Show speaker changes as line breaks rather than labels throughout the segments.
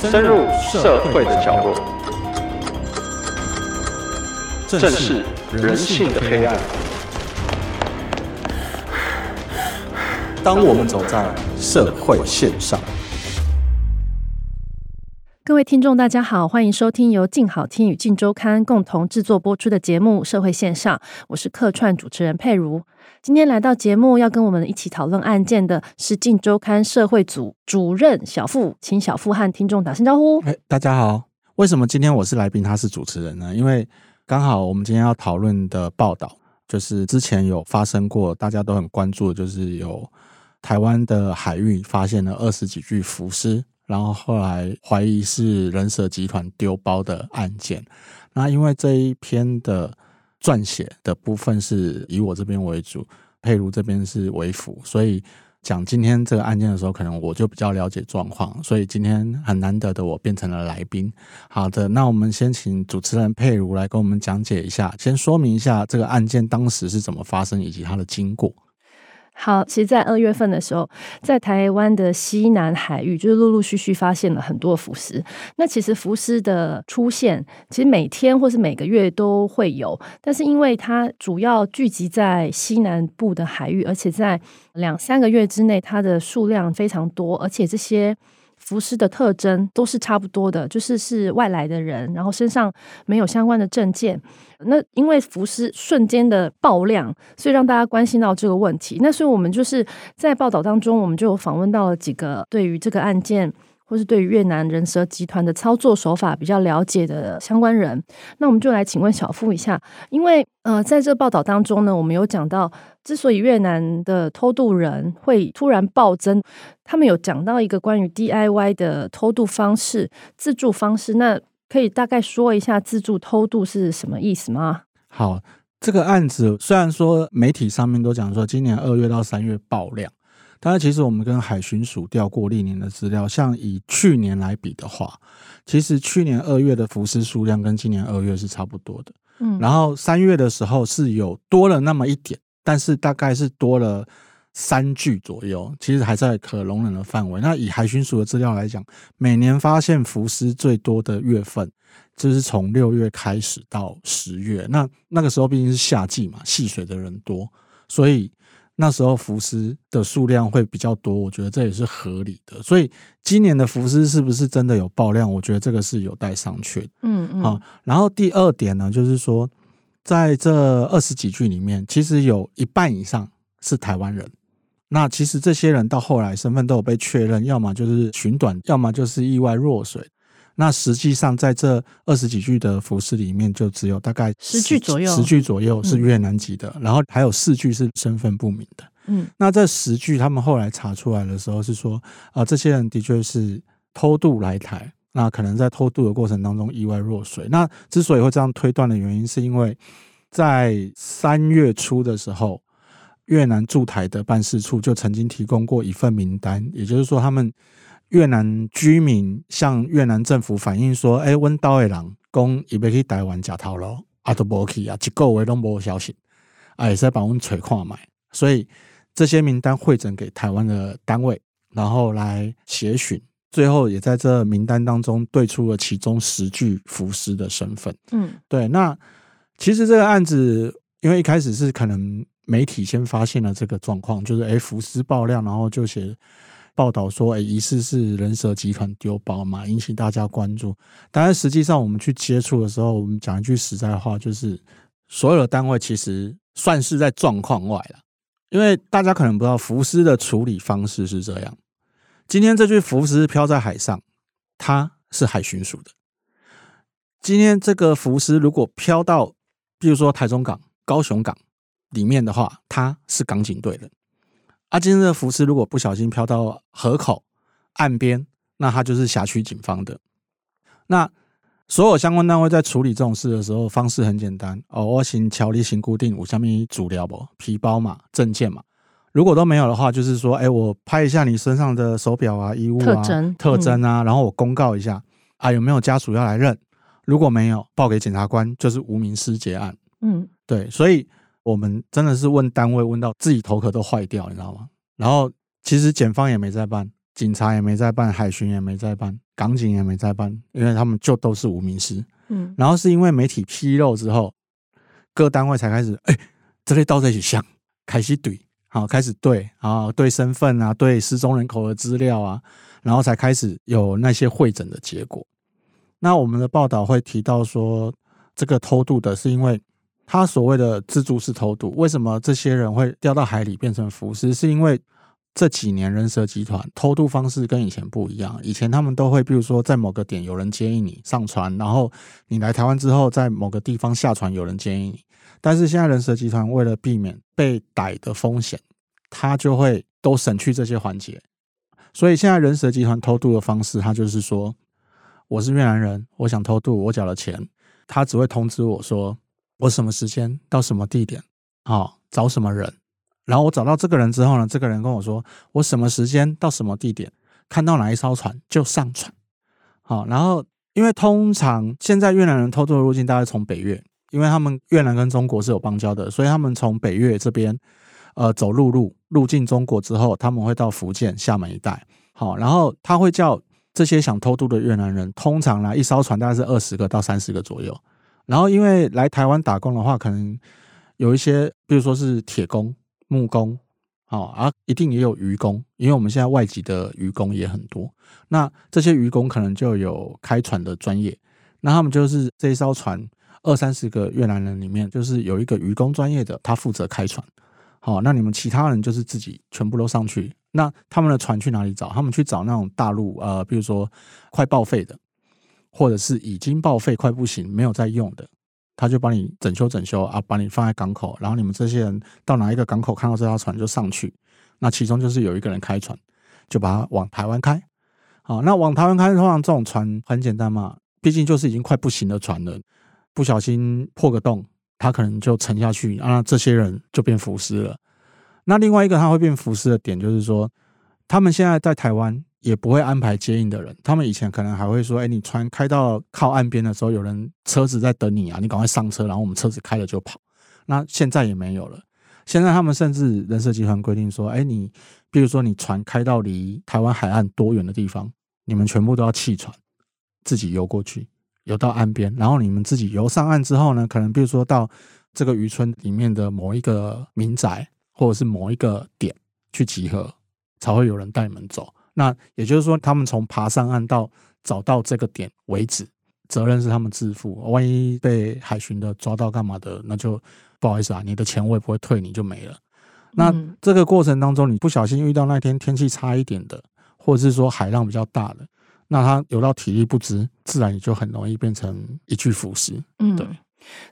深入社会的角落，正视人性的黑暗。当我们走在社会线上，
各位听众，大家好，欢迎收听由静好听与镜周刊共同制作播出的节目《社会线上》，我是客串主持人佩如。今天来到节目要跟我们一起讨论案件的是《镜周刊》社会组主任小富，请小富和听众打声招呼。
哎，大家好。为什么今天我是来宾，他是主持人呢？因为刚好我们今天要讨论的报道，就是之前有发生过，大家都很关注的，就是有台湾的海域发现了二十几具浮尸，然后后来怀疑是人蛇集团丢包的案件。那因为这一篇的。撰写的部分是以我这边为主，佩如这边是为辅，所以讲今天这个案件的时候，可能我就比较了解状况，所以今天很难得的我变成了来宾。好的，那我们先请主持人佩如来跟我们讲解一下，先说明一下这个案件当时是怎么发生以及它的经过。
好，其实，在二月份的时候，在台湾的西南海域，就是陆陆续续发现了很多浮尸。那其实浮尸的出现，其实每天或是每个月都会有，但是因为它主要聚集在西南部的海域，而且在两三个月之内，它的数量非常多，而且这些。浮尸的特征都是差不多的，就是是外来的人，然后身上没有相关的证件。那因为浮尸瞬间的爆量，所以让大家关心到这个问题。那所以我们就是在报道当中，我们就访问到了几个对于这个案件。或是对于越南人蛇集团的操作手法比较了解的相关人，那我们就来请问小付一下，因为呃，在这报道当中呢，我们有讲到，之所以越南的偷渡人会突然暴增，他们有讲到一个关于 DIY 的偷渡方式、自助方式，那可以大概说一下自助偷渡是什么意思吗？
好，这个案子虽然说媒体上面都讲说今年二月到三月爆量。但是其实我们跟海巡署调过历年的资料，像以去年来比的话，其实去年二月的浮尸数量跟今年二月是差不多的。嗯，然后三月的时候是有多了那么一点，但是大概是多了三具左右，其实还在可容忍的范围。那以海巡署的资料来讲，每年发现浮尸最多的月份就是从六月开始到十月，那那个时候毕竟是夏季嘛，戏水的人多，所以。那时候浮尸的数量会比较多，我觉得这也是合理的。所以今年的浮尸是不是真的有爆量？我觉得这个是有待商榷。嗯嗯。好，然后第二点呢，就是说，在这二十几句里面，其实有一半以上是台湾人。那其实这些人到后来身份都有被确认，要么就是寻短，要么就是意外落水。那实际上，在这二十几具的浮尸里面，就只有大概十,
十具左右，
十具左右是越南籍的，嗯、然后还有四具是身份不明的。嗯，那这十具他们后来查出来的时候是说，啊、呃，这些人的确是偷渡来台，那可能在偷渡的过程当中意外落水。那之所以会这样推断的原因，是因为在三月初的时候，越南驻台的办事处就曾经提供过一份名单，也就是说他们。越南居民向越南政府反映说：“哎，温岛的人讲，伊要去台湾吃头路，啊都无去啊，一个月都无消息，啊也是把阮找看卖。所以这些名单汇整给台湾的单位，然后来协寻，最后也在这名单当中对出了其中十具浮尸的身份。嗯，对。那其实这个案子，因为一开始是可能媒体先发现了这个状况，就是哎浮尸爆料，然后就写。报道说，哎，疑似是人蛇集团丢包嘛，引起大家关注。但是实际上，我们去接触的时候，我们讲一句实在话，就是所有的单位其实算是在状况外了。因为大家可能不知道，浮尸的处理方式是这样：今天这具浮尸漂在海上，它是海巡署的；今天这个浮尸如果漂到，比如说台中港、高雄港里面的话，它是港警队的。阿金的浮尸如果不小心飘到河口岸边，那它就是辖区警方的。那所有相关单位在处理这种事的时候，方式很简单哦，我先条例行固定，我下面主料不皮包嘛、证件嘛。如果都没有的话，就是说，哎，我拍一下你身上的手表啊、衣物啊、特征、特征啊，然后我公告一下啊，有没有家属要来认？如果没有，报给检察官，就是无名尸结案。嗯，对，所以。我们真的是问单位问到自己头壳都坏掉，你知道吗？然后其实检方也没在办，警察也没在办，海巡也没在办，港警也没在办，因为他们就都是无名尸。嗯，然后是因为媒体披露之后，各单位才开始，哎、欸，这类到这起想，开始对，好，开始对啊，对身份啊，对失踪人口的资料啊，然后才开始有那些会诊的结果。那我们的报道会提到说，这个偷渡的是因为他所谓的自助式偷渡，为什么这些人会掉到海里变成浮尸？是因为这几年人蛇集团偷渡方式跟以前不一样，以前他们都会，比如说在某个点有人接应你上船，然后你来台湾之后，在某个地方下船有人接应你。但是现在人蛇集团为了避免被逮的风险，他就会都省去这些环节。所以现在人蛇集团偷渡的方式，他就是说。我是越南人，我想偷渡，我缴了钱，他只会通知我说我什么时间到什么地点，好找什么人，然后我找到这个人之后呢，这个人跟我说我什么时间到什么地点看到哪一艘船就上船，好，然后因为通常现在越南人偷渡的路径大概从北越，因为他们越南跟中国是有邦交的，所以他们从北越这边呃走陆路入境中国之后，他们会到福建厦门一带，好，然后他会叫。这些想偷渡的越南人，通常来一艘船大概是二十个到三十个左右。然后，因为来台湾打工的话，可能有一些，比如说是铁工、木工，好啊，一定也有渔工，因为我们现在外籍的渔工也很多。那这些渔工可能就有开船的专业，那他们就是这一艘船二三十个越南人里面，就是有一个渔工专业的，他负责开船。好，那你们其他人就是自己全部都上去。那他们的船去哪里找？他们去找那种大陆呃，比如说快报废的，或者是已经报废快不行没有在用的，他就帮你整修整修啊，把你放在港口，然后你们这些人到哪一个港口看到这条船就上去。那其中就是有一个人开船，就把它往台湾开。好，那往台湾开，通常这种船很简单嘛，毕竟就是已经快不行的船了，不小心破个洞。他可能就沉下去，那这些人就变浮尸了。那另外一个他会变浮尸的点，就是说，他们现在在台湾也不会安排接应的人。他们以前可能还会说：“哎，你船开到靠岸边的时候，有人车子在等你啊，你赶快上车，然后我们车子开了就跑。”那现在也没有了。现在他们甚至人社集团规定说：“哎，你比如说你船开到离台湾海岸多远的地方，你们全部都要弃船，自己游过去。”游到岸边，然后你们自己游上岸之后呢，可能比如说到这个渔村里面的某一个民宅，或者是某一个点去集合，才会有人带你们走。那也就是说，他们从爬上岸到找到这个点为止，责任是他们自负。万一被海巡的抓到干嘛的，那就不好意思啊，你的钱我也不会退，你就没了。那这个过程当中，你不小心遇到那天天气差一点的，或者是说海浪比较大的。那他游到体力不支，自然也就很容易变成一具腐尸。嗯，对。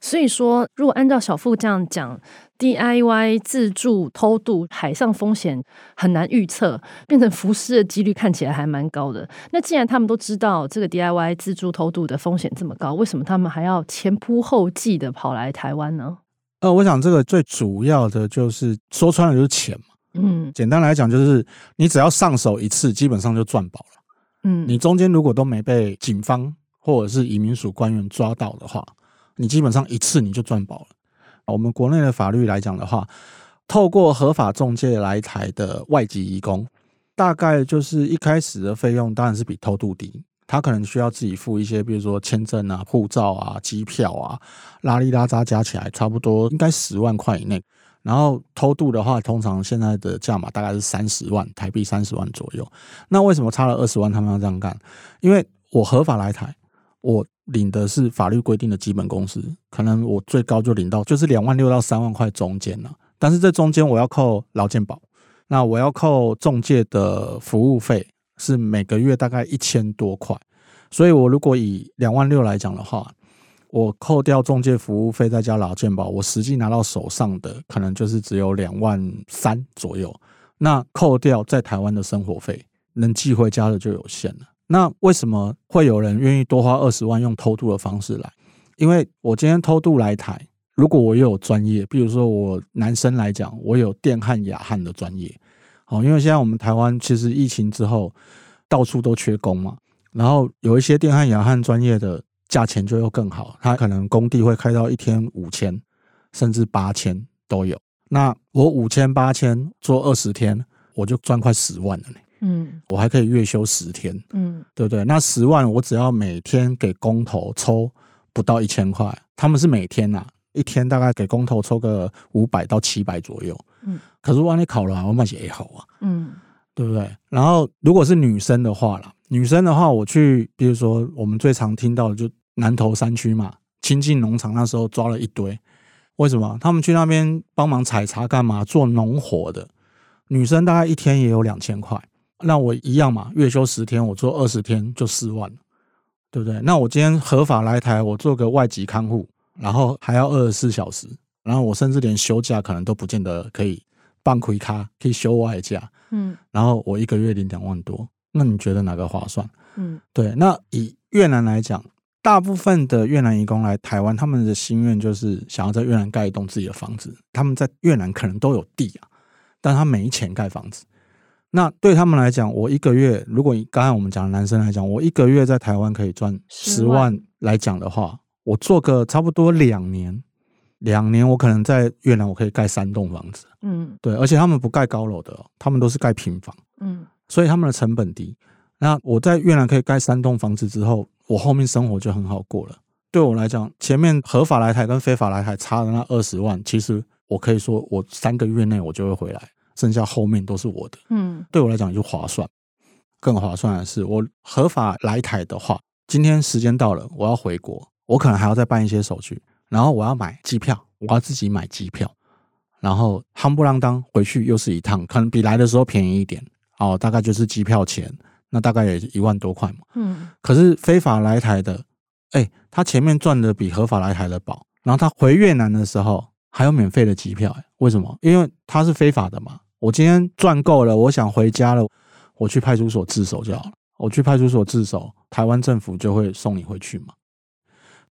所以说，如果按照小付这样讲，DIY 自助偷渡海上风险很难预测，变成浮尸的几率看起来还蛮高的。那既然他们都知道这个 DIY 自助偷渡的风险这么高，为什么他们还要前仆后继的跑来台湾呢？
呃，我想这个最主要的就是说穿了就是钱嘛。嗯，简单来讲就是你只要上手一次，基本上就赚饱了。嗯，你中间如果都没被警方或者是移民署官员抓到的话，你基本上一次你就赚饱了。我们国内的法律来讲的话，透过合法中介来台的外籍移工，大概就是一开始的费用当然是比偷渡低，他可能需要自己付一些，比如说签证啊、护照啊、机票啊，拉里拉扎加起来差不多应该十万块以内。然后偷渡的话，通常现在的价码大概是三十万台币，三十万左右。那为什么差了二十万他们要这样干？因为我合法来台，我领的是法律规定的基本工资，可能我最高就领到就是两万六到三万块中间了。但是这中间我要扣劳健保，那我要扣中介的服务费，是每个月大概一千多块。所以我如果以两万六来讲的话，我扣掉中介服务费，再加劳健保，我实际拿到手上的可能就是只有两万三左右。那扣掉在台湾的生活费，能寄回家的就有限了。那为什么会有人愿意多花二十万用偷渡的方式来？因为我今天偷渡来台，如果我又有专业，比如说我男生来讲，我有电焊、氬焊的专业。好，因为现在我们台湾其实疫情之后到处都缺工嘛，然后有一些电焊、氬焊专业的。价钱就又更好，他可能工地会开到一天五千，甚至八千都有。那我五千八千做二十天，我就赚快十万了呢。嗯，我还可以月休十天，嗯，对不对？那十万我只要每天给工头抽不到一千块，他们是每天呐、啊，一天大概给工头抽个五百到七百左右，嗯，可是万一考了，我买也好啊，嗯，对不对？然后如果是女生的话啦，女生的话，我去，比如说我们最常听到的就南投山区嘛，亲近农场那时候抓了一堆，为什么？他们去那边帮忙采茶干嘛？做农活的女生大概一天也有两千块。那我一样嘛，月休十天，我做二十天就四万，对不对？那我今天合法来台，我做个外籍看护，然后还要二十四小时，然后我甚至连休假可能都不见得可以办开卡，可以休外假，嗯，然后我一个月领两万多，那你觉得哪个划算？嗯，对。那以越南来讲，大部分的越南移工来台湾，他们的心愿就是想要在越南盖一栋自己的房子。他们在越南可能都有地啊，但他没钱盖房子。那对他们来讲，我一个月，如果刚才我们讲的男生来讲，我一个月在台湾可以赚十万来讲的话，我做个差不多两年，两年我可能在越南我可以盖三栋房子，嗯，对，而且他们不盖高楼的，他们都是盖平房，嗯，所以他们的成本低。那我在越南可以盖三栋房子之后，我后面生活就很好过了。对我来讲，前面合法来台跟非法来台差的那二十万，其实我可以说，我三个月内我就会回来。剩下后面都是我的，嗯，对我来讲就划算。更划算的是，我合法来台的话，今天时间到了，我要回国，我可能还要再办一些手续，然后我要买机票，我要自己买机票，然后夯不啷当回去又是一趟，可能比来的时候便宜一点，哦，大概就是机票钱，那大概也一万多块嘛，嗯。可是非法来台的，哎，他前面赚的比合法来台的薄，然后他回越南的时候还有免费的机票，哎，为什么？因为他是非法的嘛。我今天赚够了，我想回家了，我去派出所自首就好了。我去派出所自首，台湾政府就会送你回去嘛。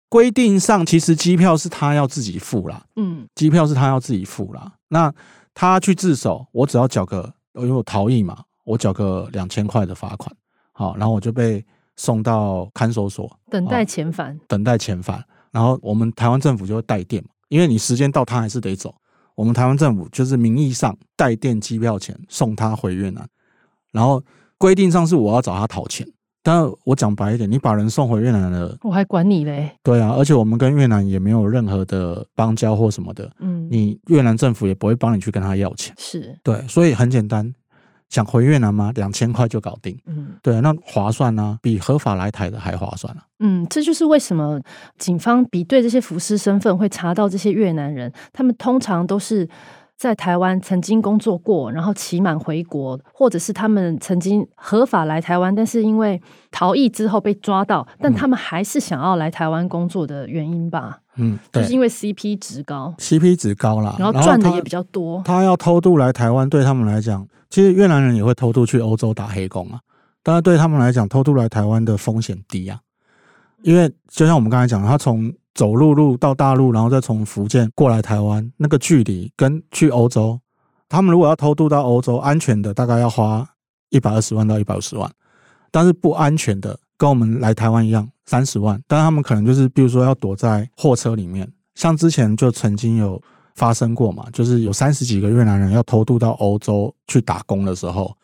规定上其实机票是他要自己付啦，嗯，机票是他要自己付啦。那他去自首，我只要缴个，因为我逃逸嘛，我缴个两千块的罚款，好，然后我就被送到看守所
等待遣返，
等待遣返。然后我们台湾政府就会代垫嘛，因为你时间到，他还是得走。我们台湾政府就是名义上代垫机票钱送他回越南，然后规定上是我要找他讨钱。但是我讲白一点，你把人送回越南了，
我还管你嘞？对
啊，而且我们跟越南也没有任何的邦交或什么的，嗯，你越南政府也不会帮你去跟他要钱，
是
对，所以很简单。想回越南吗？两千块就搞定。嗯，对，那划算呢、啊，比合法来台的还划算啊。
嗯，这就是为什么警方比对这些浮尸身份会查到这些越南人，他们通常都是在台湾曾经工作过，然后期满回国，或者是他们曾经合法来台湾，但是因为逃逸之后被抓到，但他们还是想要来台湾工作的原因吧。嗯，就是因为 CP 值高
，CP 值高啦，
然后赚的也比较多。
他，他要偷渡来台湾，对他们来讲。其实越南人也会偷渡去欧洲打黑工啊，但是对他们来讲，偷渡来台湾的风险低啊，因为就像我们刚才讲，他从走陆路到大陆，然后再从福建过来台湾，那个距离跟去欧洲，他们如果要偷渡到欧洲，安全的大概要花一百二十万到一百五十万，但是不安全的跟我们来台湾一样三十万，但是他们可能就是比如说要躲在货车里面，像之前就曾经有。发生过嘛？就是有三十几个越南人要偷渡到欧洲去打工的时候，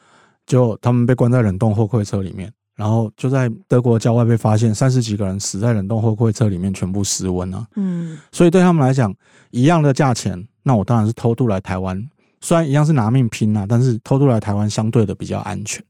就他们被关在冷冻货柜车里面，然后就在德国郊外被发现，三十几个人死在冷冻货柜车里面，全部失温了。嗯，所以对他们来讲，一样的价钱，那我当然是偷渡来台湾，虽然一样是拿命拼啊，但是偷渡来台湾相对的比较安全。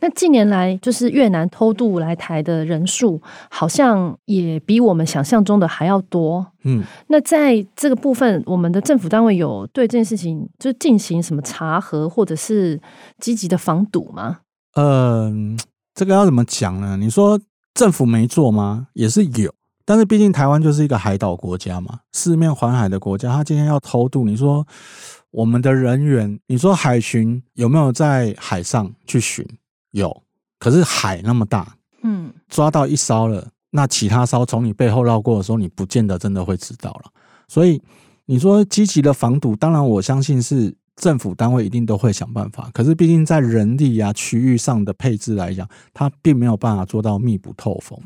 那近年来，就是越南偷渡来台的人数，好像也比我们想象中的还要多。嗯，那在这个部分，我们的政府单位有对这件事情就进行什么查核，或者是积极的防堵吗？
嗯、呃，这个要怎么讲呢？你说政府没做吗？也是有，但是毕竟台湾就是一个海岛国家嘛，四面环海的国家，他今天要偷渡，你说我们的人员，你说海巡有没有在海上去巡？有，可是海那么大，嗯，抓到一艘了，那其他艘从你背后绕过的时候，你不见得真的会知道了。所以你说积极的防堵，当然我相信是政府单位一定都会想办法，可是毕竟在人力啊、区域上的配置来讲，它并没有办法做到密不透风。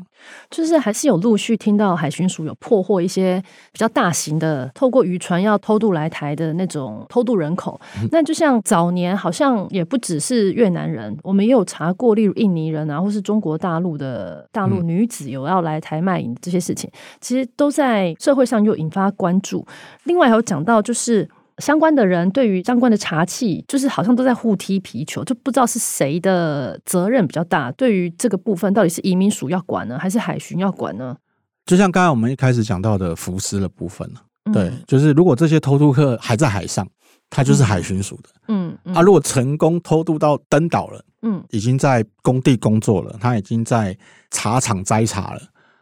就是还是有陆续听到海巡署有破获一些比较大型的，透过渔船要偷渡来台的那种偷渡人口。嗯、那就像早年好像也不只是越南人，我们也有查过，例如印尼人啊，或是中国大陆的大陆女子有要来台卖淫这些事情，嗯、其实都在社会上又引发关注。另外还有讲到就是。相关的人对于相关的查器，就是好像都在互踢皮球，就不知道是谁的责任比较大。对于这个部分，到底是移民署要管呢，还是海巡要管呢？
就像刚才我们一开始讲到的浮尸的部分，对，嗯、就是如果这些偷渡客还在海上，他就是海巡署的。嗯，嗯啊，如果成功偷渡到登岛了，嗯，已经在工地工作了，他已经在茶厂摘茶了，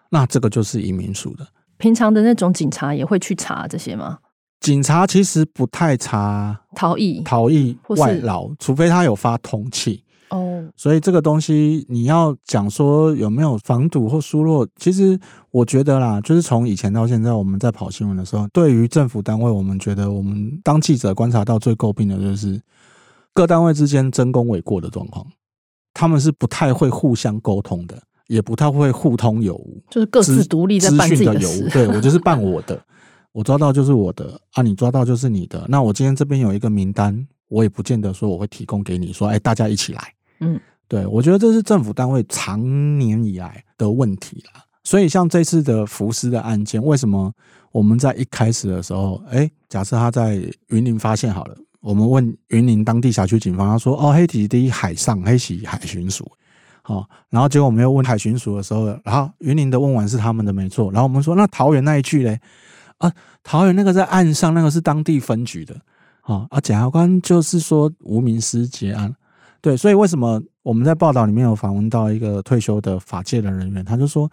那这个就是移民署的。
平常的那种警察也会去查这些吗？
警察其实不太查
逃逸、
逃逸外劳，除非他有发通缉哦。所以这个东西你要讲说有没有防堵或疏漏，其实我觉得啦，就是从以前到现在，我们在跑新闻的时候，对于政府单位，我们觉得我们当记者观察到最诟病的就是各单位之间争功诿过的状况，他们是不太会互相沟通的，也不太会互通有无，
就是各自独立在办自己的事。
对，我就是办我的。我抓到就是我的啊，你抓到就是你的。那我今天这边有一个名单，我也不见得说我会提供给你，说哎，大家一起来。嗯，对，我觉得这是政府单位常年以来的问题啦。所以像这次的浮尸的案件，为什么我们在一开始的时候，哎，假设他在云林发现好了，我们问云林当地辖区警方，他说哦，黑体第一海上黑起海巡署，好，然后结果我们又问海巡署的时候，然后云林的问完是他们的没错，然后我们说那桃园那一句嘞？啊，桃园那个在岸上，那个是当地分局的，啊，啊，检察官就是说无名尸结案，对，所以为什么我们在报道里面有访问到一个退休的法界的人员，他就说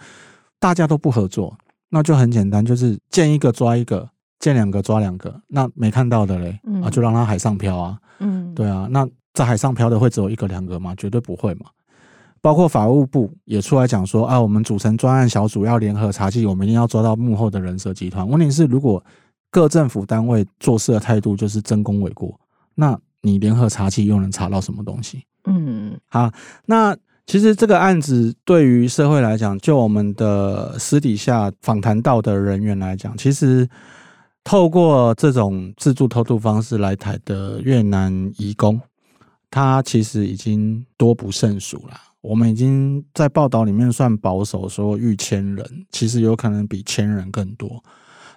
大家都不合作，那就很简单，就是见一个抓一个，见两个抓两个，那没看到的嘞，啊，就让他海上漂啊，嗯，对啊，那在海上漂的会只有一个两个吗？绝对不会嘛。包括法务部也出来讲说啊，我们组成专案小组要联合查缉，我们一定要抓到幕后的人蛇集团。问题是，如果各政府单位做事的态度就是争功诿过，那你联合查缉又能查到什么东西？嗯，好，那其实这个案子对于社会来讲，就我们的私底下访谈到的人员来讲，其实透过这种自助偷渡方式来台的越南移工，他其实已经多不胜数了。我们已经在报道里面算保守，说逾千人，其实有可能比千人更多，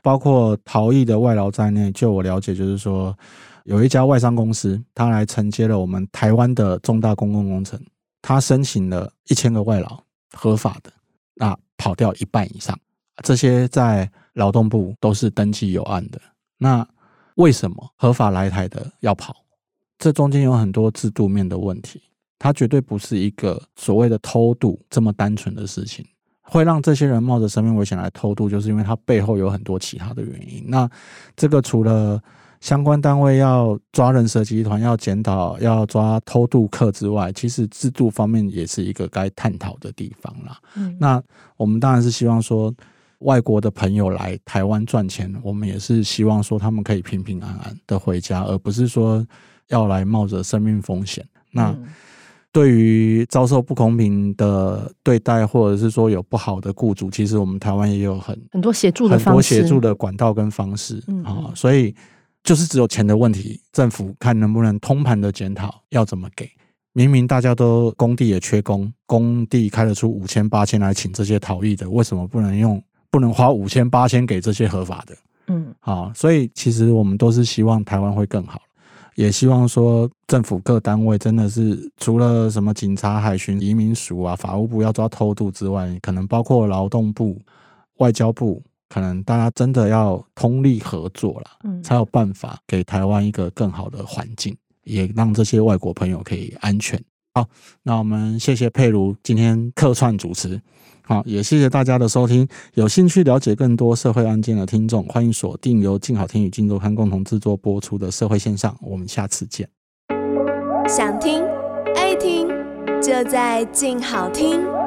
包括逃逸的外劳在内。就我了解，就是说有一家外商公司，他来承接了我们台湾的重大公共工程，他申请了一千个外劳，合法的，那跑掉一半以上，这些在劳动部都是登记有案的。那为什么合法来台的要跑？这中间有很多制度面的问题。它绝对不是一个所谓的偷渡这么单纯的事情，会让这些人冒着生命危险来偷渡，就是因为它背后有很多其他的原因。那这个除了相关单位要抓人蛇集团、要检讨、要抓偷渡客之外，其实制度方面也是一个该探讨的地方啦。嗯，那我们当然是希望说，外国的朋友来台湾赚钱，我们也是希望说他们可以平平安安的回家，而不是说要来冒着生命风险。那。嗯对于遭受不公平的对待，或者是说有不好的雇主，其实我们台湾也有很
很多协助的
很多协助的管道跟方式啊，所以就是只有钱的问题，政府看能不能通盘的检讨要怎么给。明明大家都工地也缺工，工地开得出五千八千来请这些逃逸的，为什么不能用不能花五千八千给这些合法的？嗯，好，所以其实我们都是希望台湾会更好。也希望说，政府各单位真的是除了什么警察、海巡、移民署啊、法务部要抓偷渡之外，可能包括劳动部、外交部，可能大家真的要通力合作了，嗯，才有办法给台湾一个更好的环境，也让这些外国朋友可以安全。好，那我们谢谢佩如今天客串主持。好，也谢谢大家的收听。有兴趣了解更多社会案件的听众，欢迎锁定由静好听与静周刊共同制作播出的《社会线上》，我们下次见。
想听爱听，就在静好听。